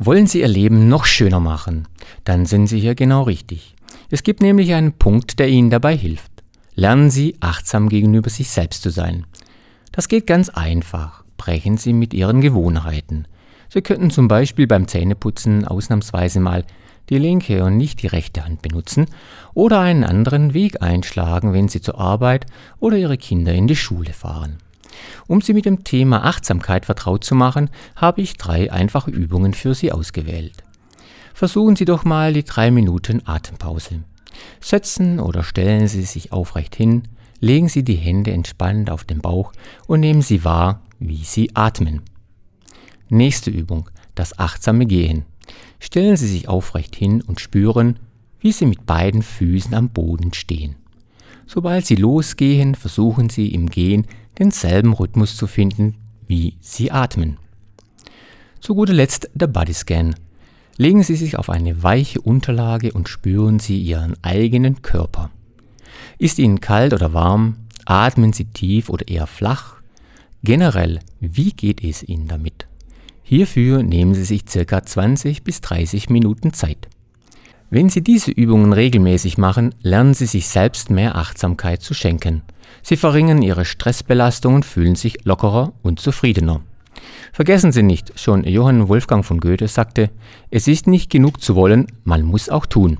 Wollen Sie Ihr Leben noch schöner machen? Dann sind Sie hier genau richtig. Es gibt nämlich einen Punkt, der Ihnen dabei hilft. Lernen Sie achtsam gegenüber sich selbst zu sein. Das geht ganz einfach. Brechen Sie mit Ihren Gewohnheiten. Sie könnten zum Beispiel beim Zähneputzen ausnahmsweise mal die linke und nicht die rechte Hand benutzen oder einen anderen Weg einschlagen, wenn Sie zur Arbeit oder Ihre Kinder in die Schule fahren. Um Sie mit dem Thema Achtsamkeit vertraut zu machen, habe ich drei einfache Übungen für Sie ausgewählt. Versuchen Sie doch mal die drei Minuten Atempause. Setzen oder stellen Sie sich aufrecht hin, legen Sie die Hände entspannt auf den Bauch und nehmen Sie wahr, wie Sie atmen. Nächste Übung, das achtsame Gehen. Stellen Sie sich aufrecht hin und spüren, wie Sie mit beiden Füßen am Boden stehen. Sobald Sie losgehen, versuchen Sie im Gehen denselben Rhythmus zu finden, wie Sie atmen. Zu guter Letzt der Bodyscan. Legen Sie sich auf eine weiche Unterlage und spüren Sie Ihren eigenen Körper. Ist Ihnen kalt oder warm? Atmen Sie tief oder eher flach? Generell, wie geht es Ihnen damit? Hierfür nehmen Sie sich ca. 20 bis 30 Minuten Zeit. Wenn Sie diese Übungen regelmäßig machen, lernen Sie sich selbst mehr Achtsamkeit zu schenken. Sie verringern Ihre Stressbelastung und fühlen sich lockerer und zufriedener. Vergessen Sie nicht, schon Johann Wolfgang von Goethe sagte, es ist nicht genug zu wollen, man muss auch tun.